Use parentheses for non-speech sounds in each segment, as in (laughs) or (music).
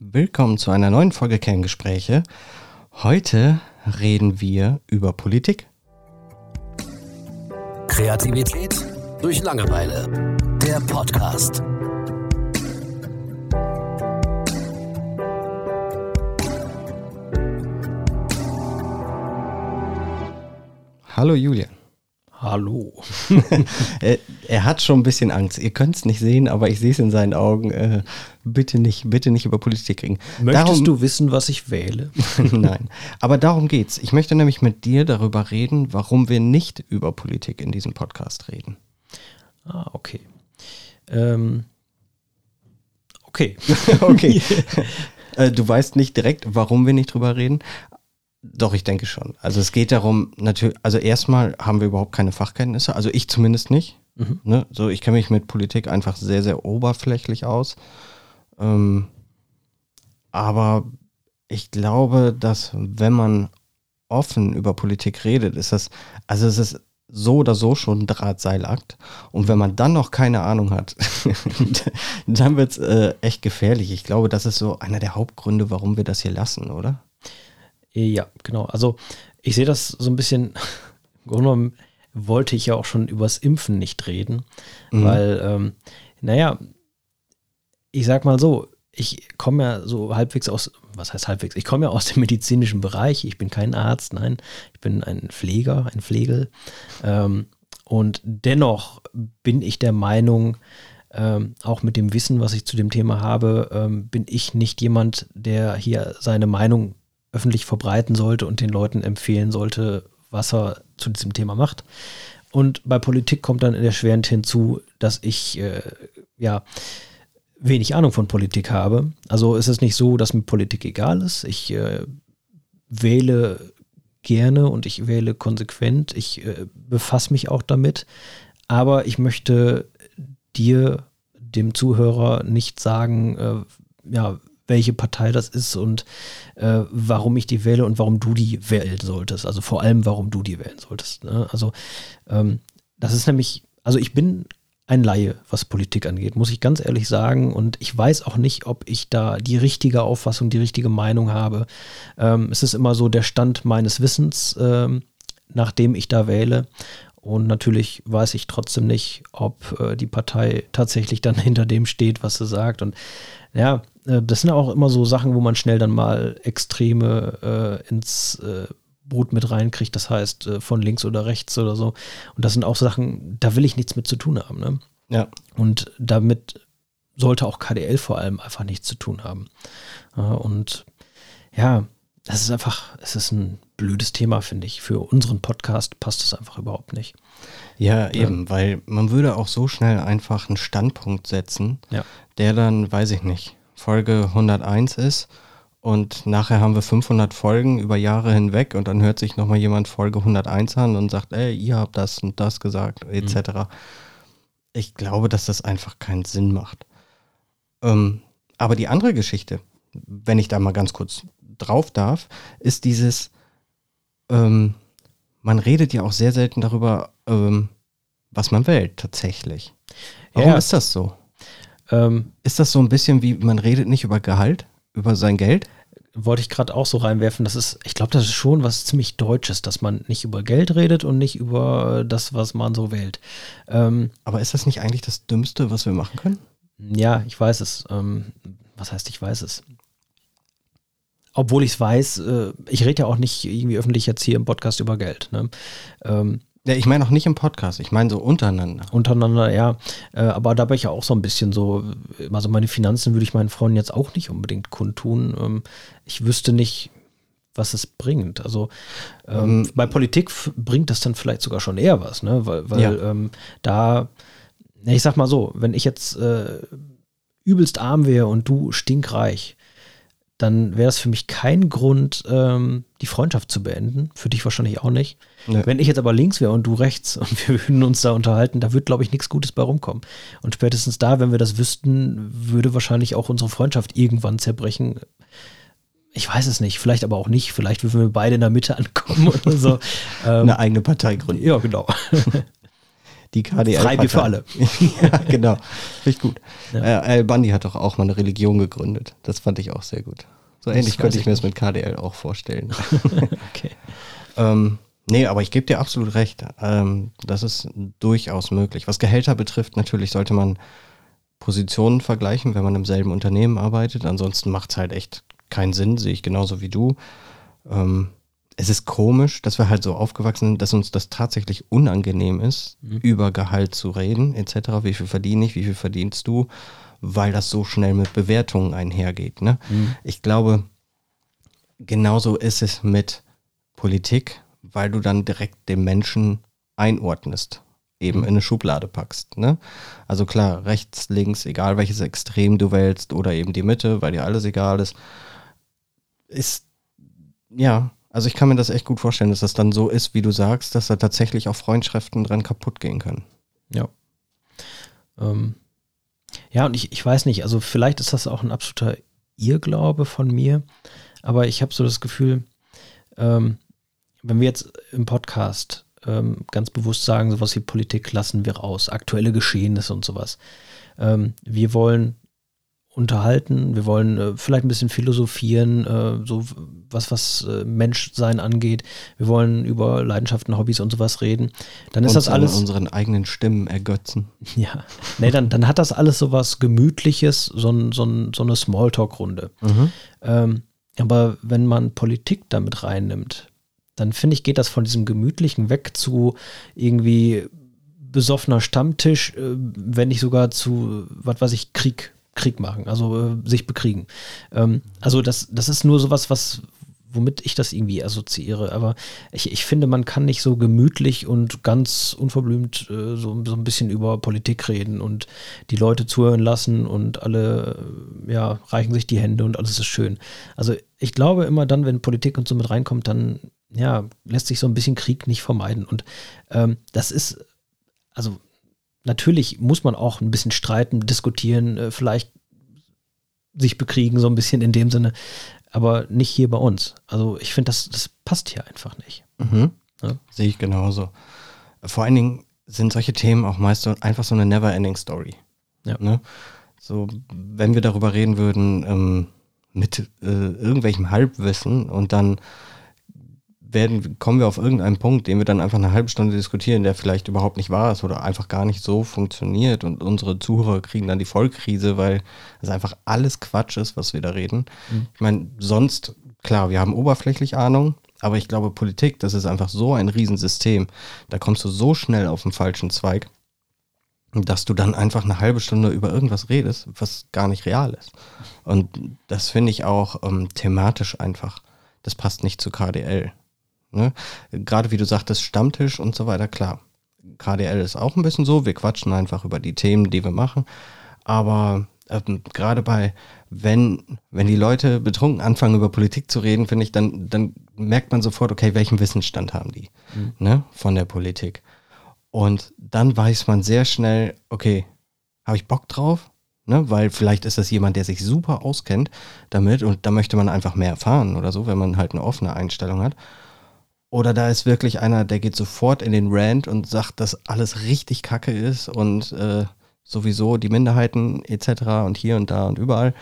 Willkommen zu einer neuen Folge Kerngespräche. Heute reden wir über Politik. Kreativität durch Langeweile. Der Podcast. Hallo Julian. Hallo. (laughs) er, er, hat schon ein bisschen Angst. Ihr könnt es nicht sehen, aber ich sehe es in seinen Augen. Äh, bitte nicht, bitte nicht über Politik reden. Möchtest darum, du wissen, was ich wähle? (laughs) Nein. Aber darum geht's. Ich möchte nämlich mit dir darüber reden, warum wir nicht über Politik in diesem Podcast reden. Ah, okay. Ähm, okay. (laughs) okay. Äh, du weißt nicht direkt, warum wir nicht drüber reden, doch, ich denke schon. Also es geht darum, natürlich, also erstmal haben wir überhaupt keine Fachkenntnisse, also ich zumindest nicht. Mhm. Ne? So, ich kenne mich mit Politik einfach sehr, sehr oberflächlich aus. Ähm, aber ich glaube, dass wenn man offen über Politik redet, ist das, also es ist so oder so schon ein Drahtseilakt. Und wenn man dann noch keine Ahnung hat, (laughs) dann wird es äh, echt gefährlich. Ich glaube, das ist so einer der Hauptgründe, warum wir das hier lassen, oder? Ja, genau. Also ich sehe das so ein bisschen, (laughs) im Grunde genommen wollte ich ja auch schon übers Impfen nicht reden, mhm. weil, ähm, naja, ich sag mal so, ich komme ja so halbwegs aus, was heißt halbwegs? Ich komme ja aus dem (laughs) medizinischen Bereich. Ich bin kein Arzt, nein, ich bin ein Pfleger, ein Pflegel. Ähm, und dennoch bin ich der Meinung, ähm, auch mit dem Wissen, was ich zu dem Thema habe, ähm, bin ich nicht jemand, der hier seine Meinung öffentlich verbreiten sollte und den Leuten empfehlen sollte, was er zu diesem Thema macht. Und bei Politik kommt dann erschwerend hinzu, dass ich äh, ja wenig Ahnung von Politik habe. Also ist es nicht so, dass mir Politik egal ist. Ich äh, wähle gerne und ich wähle konsequent. Ich äh, befasse mich auch damit. Aber ich möchte dir, dem Zuhörer, nicht sagen, äh, ja, welche Partei das ist und äh, warum ich die wähle und warum du die wählen solltest. Also vor allem, warum du die wählen solltest. Ne? Also ähm, das ist nämlich, also ich bin ein Laie, was Politik angeht, muss ich ganz ehrlich sagen. Und ich weiß auch nicht, ob ich da die richtige Auffassung, die richtige Meinung habe. Ähm, es ist immer so der Stand meines Wissens, ähm, nachdem ich da wähle. Und natürlich weiß ich trotzdem nicht, ob äh, die Partei tatsächlich dann (laughs) hinter dem steht, was sie sagt. Und ja, das sind auch immer so Sachen, wo man schnell dann mal Extreme äh, ins äh, Boot mit reinkriegt, das heißt äh, von links oder rechts oder so. Und das sind auch Sachen, da will ich nichts mit zu tun haben. Ne? Ja. Und damit sollte auch KDL vor allem einfach nichts zu tun haben. und ja, das ist einfach, es ist ein blödes Thema, finde ich. Für unseren Podcast passt es einfach überhaupt nicht. Ja, eben, weil man würde auch so schnell einfach einen Standpunkt setzen, ja. der dann, weiß ich nicht, Folge 101 ist und nachher haben wir 500 Folgen über Jahre hinweg und dann hört sich nochmal jemand Folge 101 an und sagt, ey, ihr habt das und das gesagt, etc. Mhm. Ich glaube, dass das einfach keinen Sinn macht. Ähm, aber die andere Geschichte, wenn ich da mal ganz kurz drauf darf, ist dieses, ähm, man redet ja auch sehr selten darüber, ähm, was man wählt tatsächlich. Warum ja. ist das so? Ähm, ist das so ein bisschen wie, man redet nicht über Gehalt, über sein Geld? Wollte ich gerade auch so reinwerfen. Das ist, ich glaube, das ist schon was ziemlich Deutsches, dass man nicht über Geld redet und nicht über das, was man so wählt. Ähm, Aber ist das nicht eigentlich das Dümmste, was wir machen können? Ja, ich weiß es. Ähm, was heißt, ich weiß es? Obwohl ich es weiß, äh, ich rede ja auch nicht irgendwie öffentlich jetzt hier im Podcast über Geld. Ne? Ähm, ja, ich meine auch nicht im Podcast, ich meine so untereinander. Untereinander, ja. Äh, aber da bin ich ja auch so ein bisschen so, also meine Finanzen würde ich meinen Freunden jetzt auch nicht unbedingt kundtun. Ähm, ich wüsste nicht, was es bringt. Also ähm, ähm, bei Politik bringt das dann vielleicht sogar schon eher was, ne? Weil, weil ja. ähm, da, ich sag mal so, wenn ich jetzt äh, übelst arm wäre und du stinkreich, dann wäre es für mich kein Grund, ähm, die Freundschaft zu beenden. Für dich wahrscheinlich auch nicht. Nee. Wenn ich jetzt aber links wäre und du rechts und wir (laughs) würden uns da unterhalten, da wird, glaube ich, nichts Gutes bei rumkommen. Und spätestens da, wenn wir das wüssten, würde wahrscheinlich auch unsere Freundschaft irgendwann zerbrechen. Ich weiß es nicht, vielleicht aber auch nicht. Vielleicht würden wir beide in der Mitte (laughs) ankommen oder so. Ähm, Eine eigene Partei gründen. Ja, genau. (laughs) die KDL. Freibier für alle. (laughs) ja, genau. Finde ich gut. Ja. Äh, Al Bundy hat doch auch mal eine Religion gegründet. Das fand ich auch sehr gut. So ähnlich könnte ich mir das mit KDL auch vorstellen. (laughs) okay. ähm, nee, aber ich gebe dir absolut recht. Ähm, das ist durchaus möglich. Was Gehälter betrifft, natürlich sollte man Positionen vergleichen, wenn man im selben Unternehmen arbeitet. Ansonsten macht es halt echt keinen Sinn, sehe ich genauso wie du. Ähm, es ist komisch, dass wir halt so aufgewachsen sind, dass uns das tatsächlich unangenehm ist, mhm. über Gehalt zu reden, etc. Wie viel verdiene ich, wie viel verdienst du, weil das so schnell mit Bewertungen einhergeht. Ne? Mhm. Ich glaube, genauso ist es mit Politik, weil du dann direkt den Menschen einordnest, eben mhm. in eine Schublade packst. Ne? Also klar, rechts, links, egal welches Extrem du wählst oder eben die Mitte, weil dir alles egal ist, ist ja also ich kann mir das echt gut vorstellen, dass das dann so ist, wie du sagst, dass da tatsächlich auch Freundschaften dran kaputt gehen können. Ja. Ähm, ja, und ich, ich weiß nicht, also vielleicht ist das auch ein absoluter Irrglaube von mir, aber ich habe so das Gefühl, ähm, wenn wir jetzt im Podcast ähm, ganz bewusst sagen, sowas wie Politik lassen wir raus, aktuelle Geschehnisse und sowas. Ähm, wir wollen unterhalten. Wir wollen äh, vielleicht ein bisschen philosophieren, äh, so was, was äh, Menschsein angeht. Wir wollen über Leidenschaften, Hobbys und sowas reden. Dann ist das alles. unseren eigenen Stimmen ergötzen. (laughs) Ja. Nee, dann, dann hat das alles so was Gemütliches, so, ein, so, ein, so eine Smalltalk-Runde. Mhm. Ähm, aber wenn man Politik damit reinnimmt, dann finde ich, geht das von diesem Gemütlichen weg zu irgendwie besoffener Stammtisch, äh, wenn nicht sogar zu, was weiß ich, Krieg Krieg machen, also äh, sich bekriegen. Ähm, also das, das ist nur sowas, was, womit ich das irgendwie assoziiere. Aber ich, ich finde, man kann nicht so gemütlich und ganz unverblümt äh, so, so ein bisschen über Politik reden und die Leute zuhören lassen und alle äh, ja, reichen sich die Hände und alles ist schön. Also ich glaube immer dann, wenn Politik und so mit reinkommt, dann ja, lässt sich so ein bisschen Krieg nicht vermeiden. Und ähm, das ist, also natürlich muss man auch ein bisschen streiten, diskutieren, äh, vielleicht sich bekriegen, so ein bisschen in dem Sinne, aber nicht hier bei uns. Also ich finde, das, das passt hier einfach nicht. Mhm. Ja? Sehe ich genauso. Vor allen Dingen sind solche Themen auch meist so, einfach so eine never-ending Story. Ja. Ne? So, wenn wir darüber reden würden, ähm, mit äh, irgendwelchem Halbwissen und dann werden, kommen wir auf irgendeinen Punkt, den wir dann einfach eine halbe Stunde diskutieren, der vielleicht überhaupt nicht wahr ist oder einfach gar nicht so funktioniert und unsere Zuhörer kriegen dann die Vollkrise, weil es einfach alles Quatsch ist, was wir da reden. Mhm. Ich meine, sonst, klar, wir haben oberflächlich Ahnung, aber ich glaube, Politik, das ist einfach so ein Riesensystem. Da kommst du so schnell auf den falschen Zweig, dass du dann einfach eine halbe Stunde über irgendwas redest, was gar nicht real ist. Und das finde ich auch ähm, thematisch einfach. Das passt nicht zu KDL. Ne? Gerade wie du sagtest, Stammtisch und so weiter, klar. KDL ist auch ein bisschen so, wir quatschen einfach über die Themen, die wir machen. Aber ähm, gerade bei, wenn, wenn die Leute betrunken anfangen, über Politik zu reden, finde ich, dann, dann merkt man sofort, okay, welchen Wissensstand haben die mhm. ne, von der Politik. Und dann weiß man sehr schnell, okay, habe ich Bock drauf? Ne, weil vielleicht ist das jemand, der sich super auskennt damit und da möchte man einfach mehr erfahren oder so, wenn man halt eine offene Einstellung hat. Oder da ist wirklich einer, der geht sofort in den Rant und sagt, dass alles richtig kacke ist und äh, sowieso die Minderheiten etc. und hier und da und überall.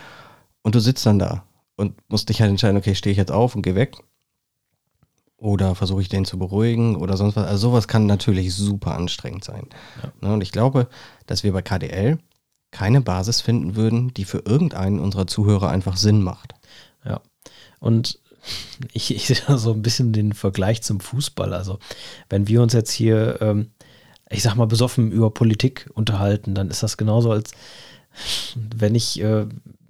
Und du sitzt dann da und musst dich halt entscheiden, okay, stehe ich jetzt auf und gehe weg? Oder versuche ich den zu beruhigen oder sonst was. Also sowas kann natürlich super anstrengend sein. Ja. Ne, und ich glaube, dass wir bei KDL keine Basis finden würden, die für irgendeinen unserer Zuhörer einfach Sinn macht. Ja. Und ich, ich sehe da so ein bisschen den Vergleich zum Fußball. Also, wenn wir uns jetzt hier, ähm, ich sag mal, besoffen über Politik unterhalten, dann ist das genauso, als wenn ich, äh,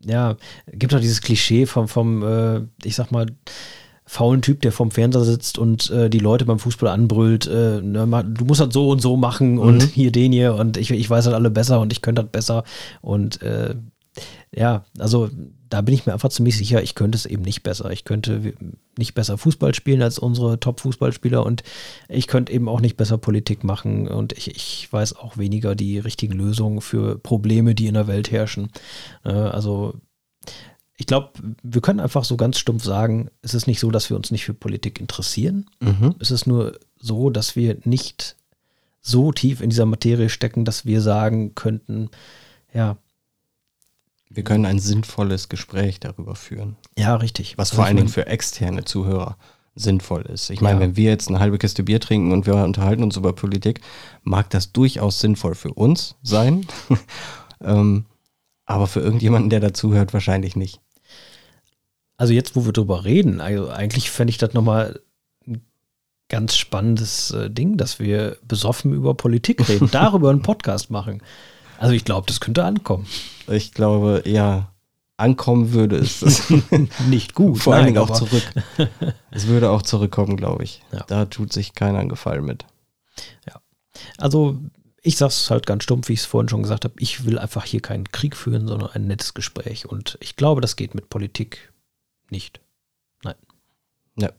ja, gibt doch dieses Klischee vom, vom äh, ich sag mal, faulen Typ, der vorm Fernseher sitzt und äh, die Leute beim Fußball anbrüllt, äh, ne, du musst das so und so machen mhm. und hier den hier und ich, ich weiß halt alle besser und ich könnte das besser und äh, ja, also da bin ich mir einfach ziemlich sicher, ich könnte es eben nicht besser. Ich könnte nicht besser Fußball spielen als unsere Top-Fußballspieler und ich könnte eben auch nicht besser Politik machen und ich, ich weiß auch weniger die richtigen Lösungen für Probleme, die in der Welt herrschen. Äh, also ich glaube, wir können einfach so ganz stumpf sagen, es ist nicht so, dass wir uns nicht für Politik interessieren. Mhm. Es ist nur so, dass wir nicht so tief in dieser Materie stecken, dass wir sagen könnten, ja. Wir können ein sinnvolles Gespräch darüber führen. Ja, richtig. Was vor allen Dingen für externe Zuhörer sinnvoll ist. Ich meine, Ja. wenn wir jetzt eine halbe Kiste Bier trinken und wir unterhalten uns über Politik, mag das durchaus sinnvoll für uns sein. (laughs) ähm, aber für irgendjemanden, der dazuhört, wahrscheinlich nicht. Also jetzt, wo wir drüber reden, also eigentlich fände ich das nochmal ein ganz spannendes äh, Ding, dass wir besoffen über Politik reden, (laughs) darüber einen Podcast machen. Also ich glaube, das könnte ankommen. Ich glaube, ja, ankommen würde es. (laughs) Nicht gut. Vor allen Dingen auch zurück. es würde auch zurückkommen, glaube ich. Ja. Da tut sich keiner einen Gefallen mit. Also ich sag's halt ganz stumpf, wie ich es vorhin schon gesagt habe. Ich will einfach hier keinen Krieg führen, sondern ein nettes Gespräch. Und ich glaube, das geht mit Politik nicht. Nein. Ja.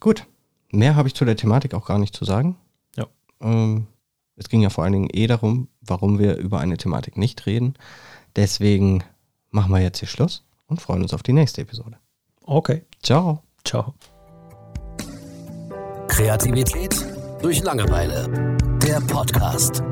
Gut. Mehr habe ich zu der Thematik auch gar nicht zu sagen. Ja. Ähm, es ging ja vor allen Dingen eh darum, warum wir über eine Thematik nicht reden. Deswegen machen wir jetzt hier Schluss und freuen uns auf die nächste Episode. Okay. Ciao. Ciao. Kreativität durch Langeweile. Der Podcast.